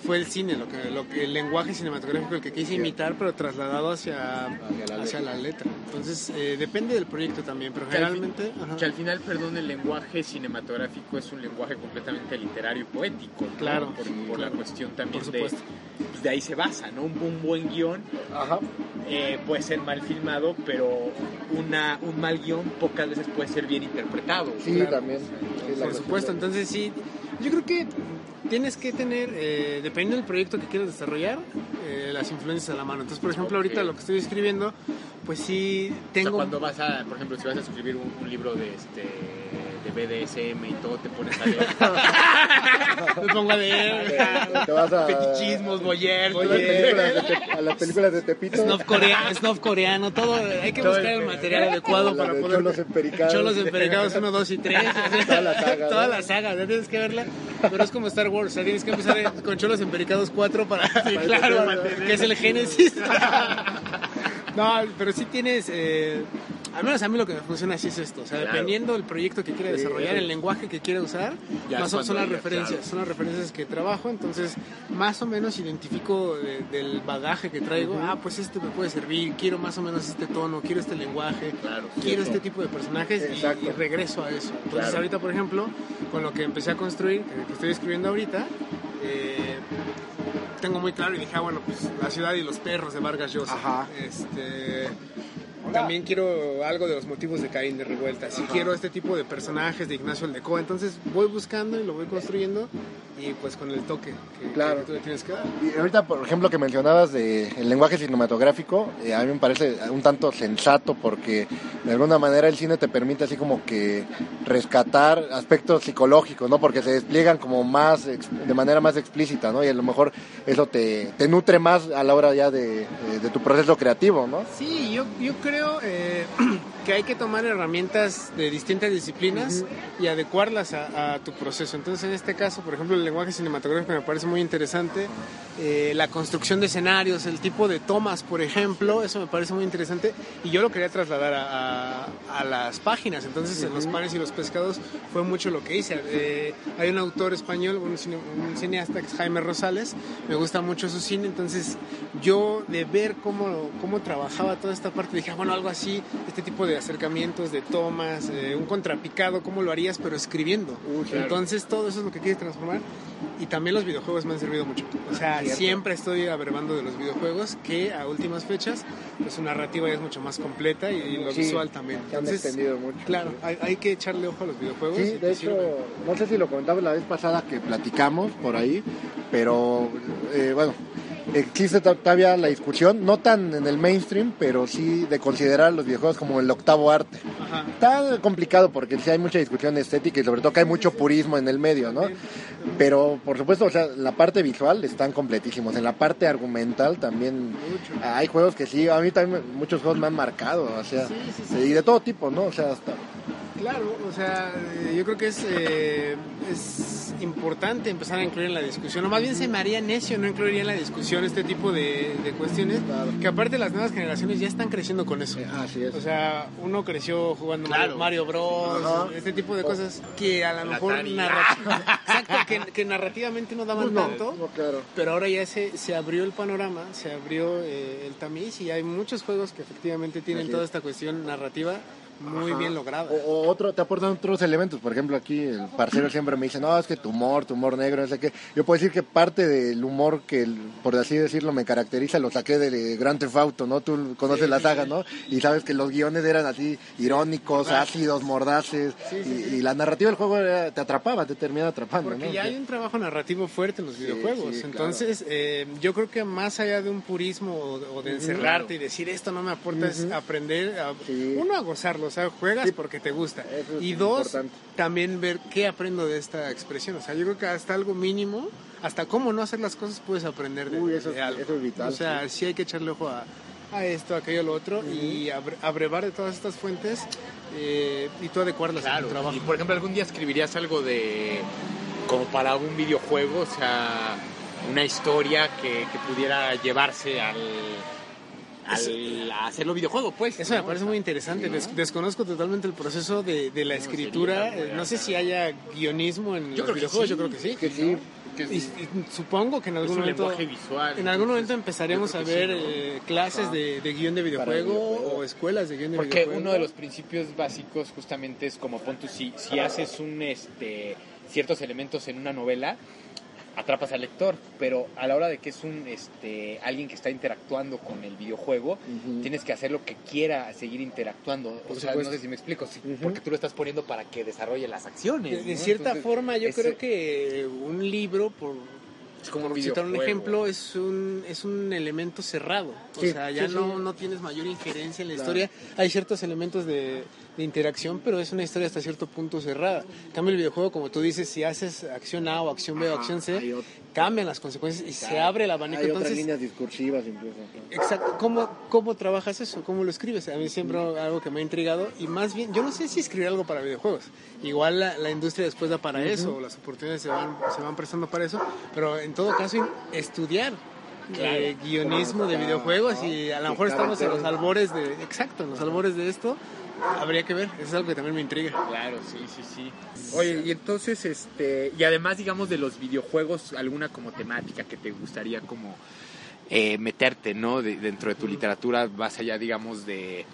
fue el cine, lo que, lo que, el lenguaje cinematográfico el que quise imitar, pero trasladado hacia, Hacia la hacia la letra. Entonces eh, depende del proyecto también, pero Que al fin- generalmente... ajá. Que al final, perdón, el lenguaje cinematográfico es un lenguaje completamente literario y poético. ¿no? Claro, Por, sí, por la claro. cuestión también Por de, supuesto. pues, de ahí se basa, ¿no? Un, un buen guion Ajá. eh, puede ser mal filmado, pero una, un mal guion pocas veces puede ser bien interpretado. Sí, Claro. también. Sí, la Por supuesto, de- entonces sí, yo creo que tienes que tener, eh, dependiendo del proyecto que quieras desarrollar, eh, las influencias a la mano. Entonces, por ejemplo, ahorita lo que estoy escribiendo, pues sí O sea, tengo... cuando vas a, por ejemplo, si vas a escribir un, un libro de este de BDSM y todo, te pones a [laughs] leer me pongo a leer, Te vas a... fetichismos, boyer, a las películas de Te- a las películas de Tepito. snuff coreano, snuff coreano, todo, hay que Todo buscar el- el material adecuado para de poder... Cholos Empericados. Cholos Empericados 1, 2 y 3. [laughs] Toda la saga, Toda ¿no? la saga, ya tienes que verla. Pero es como Star Wars, o sea, tienes que empezar con Cholos Empericados 4 para. Sí, claro, mantener. que es el Génesis. [laughs] No, pero sí tienes. eh, al menos a mí lo que me funciona así es esto. O sea, Claro. dependiendo del proyecto que quiera desarrollar, el lenguaje que quiera usar, Ya más es son, son las referencias. claro. Son las referencias que trabajo. Entonces, más o menos identifico de- del bagaje que traigo. Ah, pues este me puede servir. Quiero más o menos este tono. Quiero este lenguaje. Claro, quiero este tipo de personajes y- regreso a eso. Entonces ahorita, por ejemplo, con lo que empecé a construir, que, que estoy escribiendo ahorita, eh, tengo muy claro y dije, ah, bueno, pues la ciudad y los perros de Vargas Llosa. Ajá. Este, también quiero algo de los motivos de Caín de Revuelta. Sí quiero este tipo de personajes de Ignacio Aldecoa. Entonces voy buscando y lo voy construyendo y pues con el toque que, Claro. que tú le tienes que dar. Y ahorita, por ejemplo, que mencionabas de el lenguaje cinematográfico, eh, a mí me parece un tanto sensato porque de alguna manera el cine te permite así como que rescatar aspectos psicológicos, ¿no? Porque se despliegan como más, de manera más explícita, ¿no? Y a lo mejor eso te, te nutre más a la hora ya de, de- de tu proceso creativo, ¿no? Sí, yo, yo creo eh, [clears throat] que hay que tomar herramientas de distintas disciplinas y adecuarlas a, a tu proceso. Entonces, en este caso, por ejemplo, el lenguaje cinematográfico me parece muy interesante. Eh, la construcción de escenarios, el tipo de tomas, por ejemplo, eso me parece muy interesante. Y yo lo quería trasladar a, a- a las páginas. Entonces, en los panes y los pescados fue mucho lo que hice. Eh, hay un autor español, un, cine- un cineasta que es Jaime Rosales. Me gusta mucho su cine. Entonces, yo de ver cómo, cómo trabajaba toda esta parte, dije, bueno, algo así, este tipo de acercamientos, de tomas, eh, un contrapicado, ¿cómo lo harías? Pero escribiendo. Entonces, todo eso es lo que quieres transformar. Y también los videojuegos me han servido mucho. O sea, siempre estoy abrevando de los videojuegos, que a últimas fechas, pues su narrativa ya es mucho más completa y, y lo Sí, visual también. se han mucho. Claro, hay, hay que echarle ojo a los videojuegos. Sí, de hecho, sirve. no sé si lo comentaba la vez pasada que platicamos por ahí, pero eh, bueno, existe to- todavía la discusión, no tan en el mainstream, pero sí de considerar los videojuegos como el octavo arte. Ajá. Está complicado porque sí hay mucha discusión estética y sobre todo que hay mucho purismo en el medio, ¿no? Pero por supuesto, o sea, la parte visual están completísimos, en la parte argumental también hay juegos que sí, a mí también muchos juegos me han marcado, o sea, Sí, sí, sí. y de todo tipo, ¿no? O sea, hasta Claro, o sea, eh, yo creo que es, eh, es importante empezar a incluir en la discusión, o más bien se me haría necio no incluiría en la discusión este tipo de, de cuestiones, Claro. que aparte las nuevas generaciones ya están creciendo con eso. Eh, así es. O sea, uno creció jugando Claro. Mario, Bros, Ajá. este tipo de cosas que a lo mejor [laughs] exacto, que, que narrativamente no daban no, tanto. no, claro. Pero ahora ya se, se abrió el panorama, se abrió eh, el tamiz y hay muchos juegos que efectivamente tienen Así toda es. esta cuestión narrativa muy bien lograda. O, o otro, te aportan otros elementos. Por ejemplo, aquí el parcero siempre me dice, no, es que tu humor, tu humor negro, no sé qué. Yo puedo decir que parte del humor que, por así decirlo, me caracteriza, lo saqué de Grand Theft Auto, ¿no? Tú conoces la saga, ¿no? Y sabes que los guiones eran así, irónicos, ácidos, mordaces. y, y la narrativa del juego era- te atrapaba, te terminaba atrapando, Porque ¿no? ya hay un trabajo narrativo fuerte en los videojuegos. claro. Entonces, eh, yo creo que más allá de un purismo o, o de encerrarte y decir esto no me aporta, es aprender, a, uno, a gozarlo. O sea, juegas Sí. porque te gusta. Eso es Y dos, importante. también ver qué aprendo de esta expresión. O sea, yo creo que hasta algo mínimo, hasta cómo no hacer las cosas, puedes aprender de, Uy, eso de algo. eso es vital, O sea, sí, hay que echarle ojo a, a esto, a aquello, a lo otro y abre- abrevar de todas estas fuentes eh, y tú adecuarlas a Claro, tu trabajo. y por ejemplo, algún día escribirías algo de. como para un videojuego, o sea, una historia que, que pudiera llevarse al. Al a hacerlo videojuego, pues. Eso me parece muy interesante. Des- desconozco totalmente el proceso de, de la escritura. No sé si haya guionismo en Yo los videojuegos. sí. Yo creo que sí. Que sí, Y, y supongo que en Es algún un momento, lenguaje visual. en algún momento empezaremos a ver sí, ¿no? eh, clases de, de guion de videojuego, videojuego. o escuelas de guion de Porque videojuego. uno de los principios básicos justamente es como pon tú, si, si haces un este ciertos elementos en una novela, atrapas al lector, pero a la hora de que es un este alguien que está interactuando con el videojuego, tienes que hacer lo que quiera seguir interactuando. O sea, no sé si me explico, sí, porque tú lo estás poniendo para que desarrolle las acciones. De, de ¿no? cierta Entonces, forma, yo creo que un libro, por, como un citar un ejemplo, es un, es un elemento cerrado. O sea, ya sí, no, sí. no tienes mayor injerencia en la Claro. historia. Hay ciertos elementos de, de interacción, pero es una historia hasta cierto punto cerrada. En cambio, el videojuego, como tú dices, si haces acción A o acción B o acción C, cambian las consecuencias y se abre el abanico. Hay otras Entonces, líneas discursivas incluso. Exacto. ¿Cómo, ¿Cómo trabajas eso? ¿Cómo lo escribes? A mí siempre algo que me ha intrigado y más bien, yo no sé si escribir algo para videojuegos. Igual la, la industria después da para eso, o las oportunidades se van, se van prestando para eso, pero en todo caso estudiar eh, guionismo de videojuegos y a lo mejor estamos en los albores de, exacto, en los albores de esto, habría que ver, eso es algo que también me intriga. Claro, sí, sí, sí. Oye, y entonces, este, y además, digamos, de los videojuegos, alguna como temática que te gustaría como eh, meterte, ¿no? De- dentro de tu literatura, más allá, digamos, de,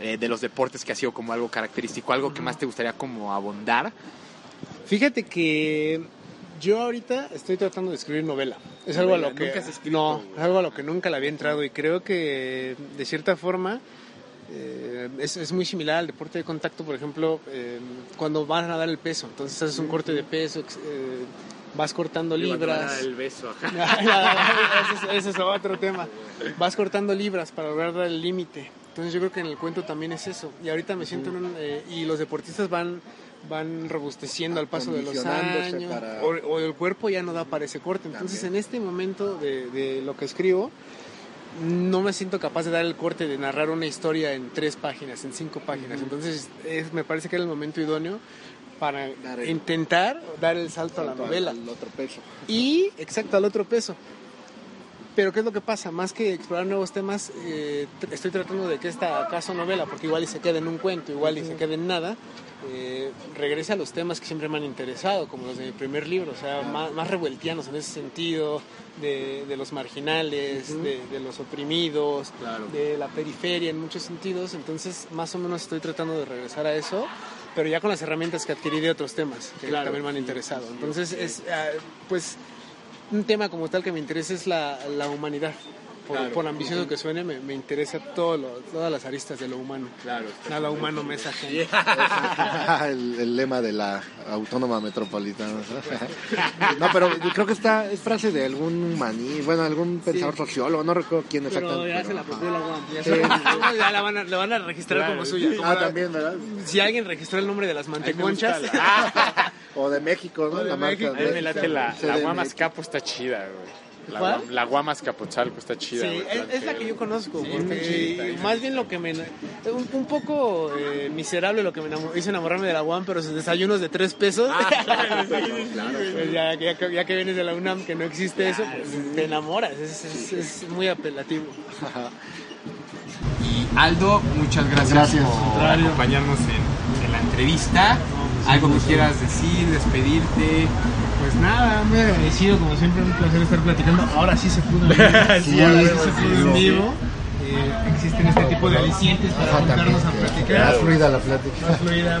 eh, de los deportes que ha sido como algo característico, algo que más te gustaría como abondar. Fíjate que yo ahorita estoy tratando de escribir novela. Es algo a lo que nunca has escrito, no, es algo a lo que nunca le había entrado y creo que de cierta forma eh, es, es muy similar al deporte de contacto, por ejemplo, eh, cuando van a dar el peso. Entonces haces un corte de peso, eh, vas cortando libras. el beso. [laughs] ese, es, ese es otro tema. Vas cortando libras para lograr dar el límite. Entonces yo creo que en el cuento también es eso. Y ahorita me siento en un... eh, y los deportistas van van robusteciendo al paso de los años para- o, o el cuerpo ya no da para ese corte entonces en este momento de, de lo que escribo no me siento capaz de dar el corte de narrar una historia en tres páginas en cinco páginas entonces es- me parece que era el momento idóneo para Dar el- intentar dar el salto a la al- novela al otro peso. y, exacto, al otro peso. Pero ¿qué es lo que pasa? Más que explorar nuevos temas, eh, estoy tratando de que esta caso novela, porque igual y se quede en un cuento, igual y se quede en nada, eh, regrese a los temas que siempre me han interesado, como los de mi primer libro, o sea, más, más revueltianos en ese sentido, de, de los marginales, de, de los oprimidos, de la periferia en muchos sentidos. Entonces, más o menos estoy tratando de regresar a eso, pero ya con las herramientas que adquirí de otros temas que también me han interesado. Entonces, es, ah, pues un tema como tal que me interesa es la, la humanidad. Por, por ambicioso que suene, me, me interesa todo lo- todas las aristas de lo humano. Claro. Nada humano me es ajeno. [laughs] [laughs] el, el lema de la autónoma metropolitana. [laughs] no, pero yo creo que esta es frase de algún maní, bueno, algún pensador sociólogo, no recuerdo quién Pero exactamente. ya se la pero- apropió la UAM. Ya, Sí. se- ya la, van a, la van a registrar como suya. como Ah, la- también, ¿verdad? Si alguien registró el nombre de las manteconchas. O de México, ¿no? O de la marca México. A mí me late la, la. Guamas Capo está chida, güey. La, ¿Cuál? Guam- la Guamas Capotzalco está chida, Sí, güey. es, es la que yo conozco, Sí, porque más bien lo que me... Un, un poco eh, miserable lo que me enamo- hizo enamorarme de la UAM, pero sus desayunos de tres pesos, [laughs] Pues ya, ya que- ya que vienes de la UNAM que no existe eso, pues te enamoras, es, es- es muy apelativo. Y Aldo, muchas gracias, Gracias. por acompañarnos en, en la entrevista. Algo que quieras decir, despedirte. Pues nada, muy agradecido, como siempre, un placer estar platicando. Ahora sí se pudo en vivo. [laughs] Sí, ahora sí sí, se pudo en vivo. Eh, existen este tipo de alicientes para Ajá, juntarnos a también, platicar. Más fluida la plática. más fluida,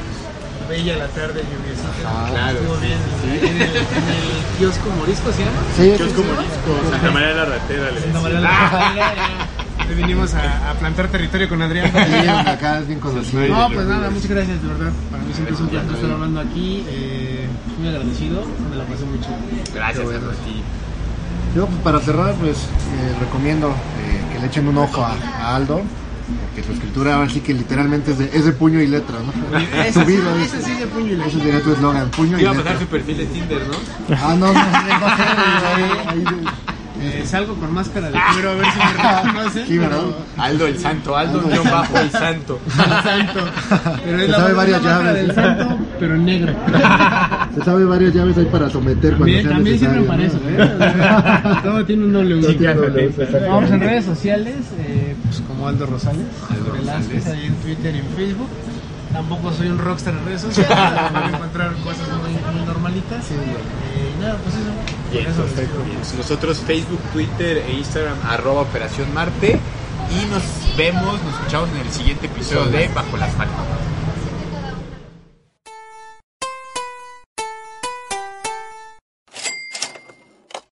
bella la tarde, lluviosita. Ajá. Claro. Estuvo bien. En, el, en el kiosco Morisco se llama. Sí, Kiosco. Morisco, Santa María de la Ratera. le Santa. María la [laughs] Ratera, vinimos a, a plantar territorio con Adrián. Sí, acá es bien conocido. No, pues nada, muchas gracias, de verdad. Para mí siempre es un placer estar hablando aquí. Eh, muy agradecido, me la pasé mucho. Gracias a ti. Yo, pues, para cerrar, pues eh, recomiendo eh, que le echen un ojo a, a Aldo, porque su escritura ahora sí que literalmente es de, es de puño y letra, ¿no? Ese Su sí, vida ese es- sí de puño y letra. Ese sería tu eslogan, puño y Iba a letra. pasar su perfil de Tinder, ¿no? Ah, no, no, no, no, ahí- ahí- Eh, salgo con máscara de cuero a ver si me reconocen. Sí, pero- Aldo el Santo, Aldo Aldo el bajo el Santo. al santo. Pero Se es la, sabe varias llaves. del santo, pero en negro. [laughs] Se sabe varias llaves ahí para someter cuando También, sea también sirven para eso, ¿eh? [laughs] Todo tiene un doble uso. Vamos en redes sociales, eh, pues como Aldo Rosales, Aldo Velázquez, ahí en Twitter y en Facebook. Tampoco soy un rockstar en redes sociales, van a encontrar cosas muy, Eh, nada, pues eso. Bien, Por eso perfecto. Bien. Nosotros Facebook, Twitter e Instagram Arroba Operación Marte. Y nos vemos, nos escuchamos en el siguiente episodio de Bajo las Palmas.